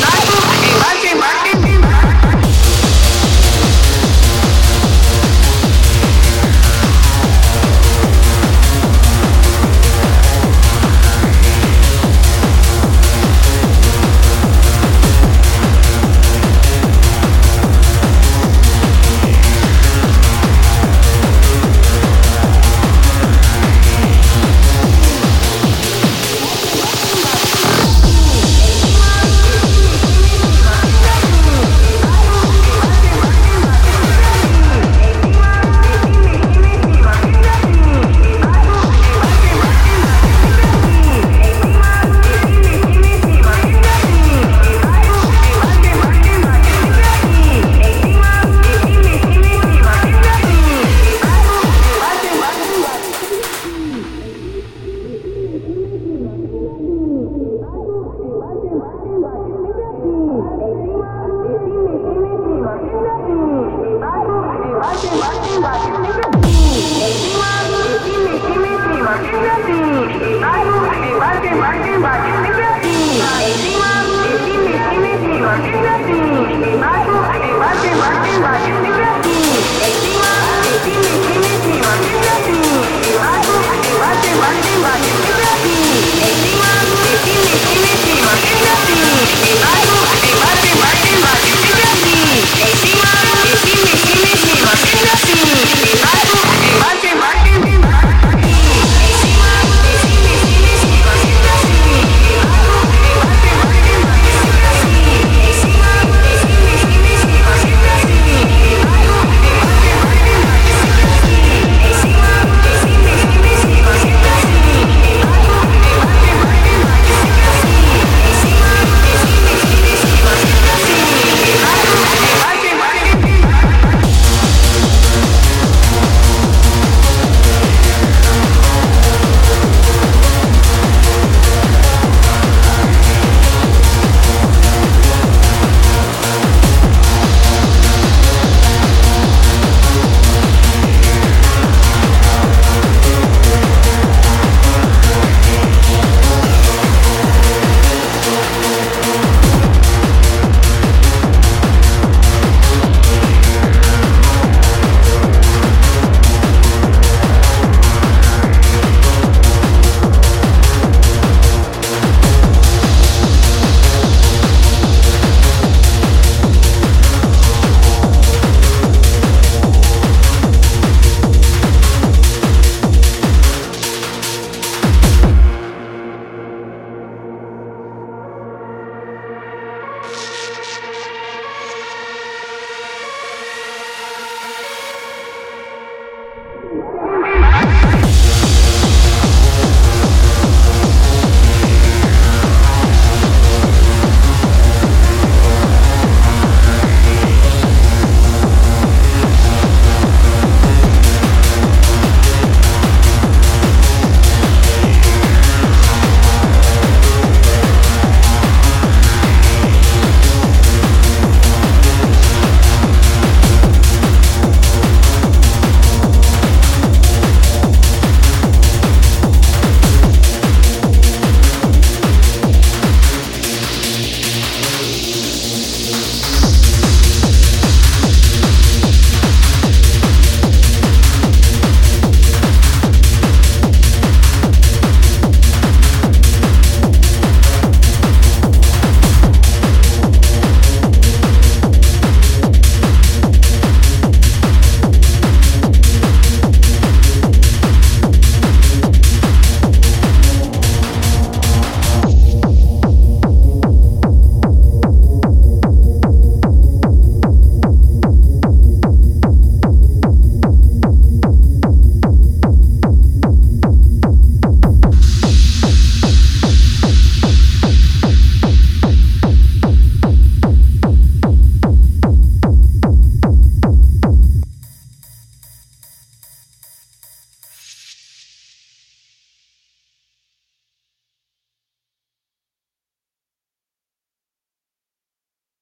Nice. Happy.